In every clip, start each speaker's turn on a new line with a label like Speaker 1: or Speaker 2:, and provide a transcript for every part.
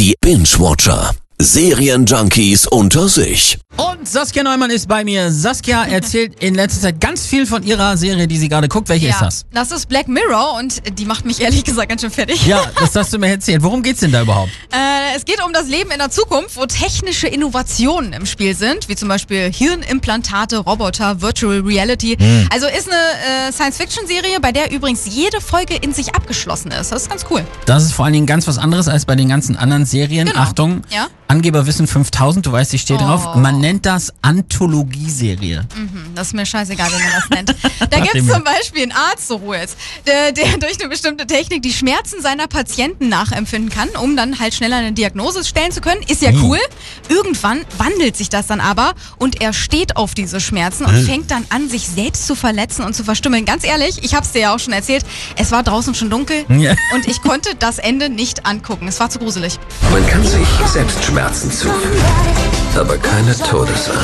Speaker 1: Die Binge-Watcher. Serienjunkies unter sich.
Speaker 2: Und Saskia Neumann ist bei mir. Saskia erzählt in letzter Zeit ganz viel von ihrer Serie, die sie gerade guckt. Welche ist das?
Speaker 3: Das ist Black Mirror und die macht mich ehrlich gesagt ganz schön fertig.
Speaker 2: Ja, das hast du mir erzählt. Worum geht's denn da überhaupt?
Speaker 3: Äh, es geht um das Leben in der Zukunft, wo technische Innovationen im Spiel sind, wie zum Beispiel Hirnimplantate, Roboter, Virtual Reality.
Speaker 2: Hm.
Speaker 3: Also ist eine äh, Science-Fiction-Serie, bei der übrigens jede Folge in sich abgeschlossen ist. Das ist ganz cool.
Speaker 2: Das ist vor allen Dingen ganz was anderes als bei den ganzen anderen Serien.
Speaker 3: Genau.
Speaker 2: Achtung,
Speaker 3: Ja?
Speaker 2: Angeberwissen 5000, du weißt, ich stehe
Speaker 3: Oh.
Speaker 2: drauf. Man nennt das Anthologieserie.
Speaker 3: Hm, Das ist mir scheißegal, wie man das nennt. Da gibt es zum Beispiel einen Arzt, so Ruhe jetzt, der, der durch eine bestimmte Technik die Schmerzen seiner Patienten nachempfinden kann, um dann halt schneller eine Diagnose stellen zu können. Ist ja cool. Irgendwann wandelt sich das dann aber und er steht auf diese Schmerzen und fängt dann an, sich selbst zu verletzen und zu verstümmeln. Ganz ehrlich, ich habe es dir ja auch schon erzählt, es war draußen schon dunkel
Speaker 2: Ja.
Speaker 3: und ich konnte das Ende nicht angucken. Es war zu gruselig.
Speaker 4: Man kann sich selbst Schmerzen zufügen, aber keine Todesangst.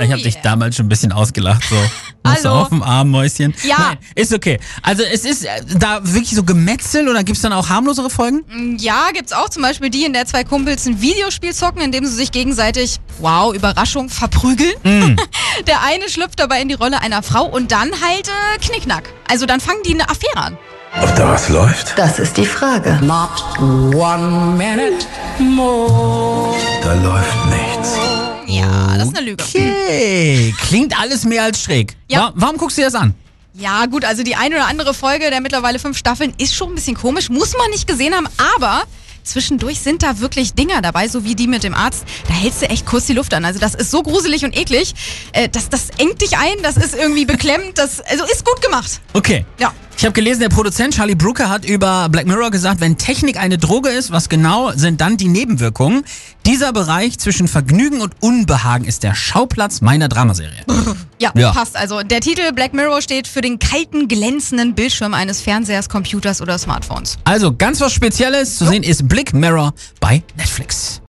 Speaker 2: Ich habe dich damals schon ein bisschen ausgelacht, so. Musst du auf dem Arm, Mäuschen.
Speaker 3: Ja.
Speaker 2: Nein, ist okay. Also es ist äh, da wirklich so Gemetzel oder gibt's dann auch harmlosere Folgen?
Speaker 3: Ja, gibt's auch zum Beispiel die, in der zwei Kumpels ein Videospiel zocken, in dem sie sich gegenseitig, wow, Überraschung, verprügeln.
Speaker 2: Mm.
Speaker 3: Der eine schlüpft dabei in die Rolle einer Frau und dann halt äh, Knickknack. Also dann fangen die eine Affäre an.
Speaker 4: Ob da was läuft?
Speaker 5: Das ist die Frage.
Speaker 6: Not one minute more.
Speaker 4: Da läuft nichts.
Speaker 3: Ja, das ist eine Lüge.
Speaker 2: Okay, klingt alles mehr als schräg.
Speaker 3: Ja.
Speaker 2: Wa- Warum guckst du dir das an?
Speaker 3: Ja, gut, also die eine oder andere Folge der mittlerweile fünf Staffeln ist schon ein bisschen komisch, muss man nicht gesehen haben, aber zwischendurch sind da wirklich Dinger dabei, so wie die mit dem Arzt. Da hältst du echt kurz die Luft an. Also das ist so gruselig und eklig. Äh, das, das engt dich ein, das ist irgendwie beklemmend, das also ist gut gemacht.
Speaker 2: Okay.
Speaker 3: Ja.
Speaker 2: Ich habe gelesen, der Produzent Charlie Brooker hat über Black Mirror gesagt, wenn Technik eine Droge ist, was genau sind dann die Nebenwirkungen? Dieser Bereich zwischen Vergnügen und Unbehagen ist der Schauplatz meiner Dramaserie.
Speaker 3: Ja,
Speaker 2: Ja.
Speaker 3: passt. Also der Titel Black Mirror steht für den kalten, glänzenden Bildschirm eines Fernsehers, Computers oder Smartphones.
Speaker 2: Also ganz was Spezielles zu sehen ist Black Mirror bei Netflix.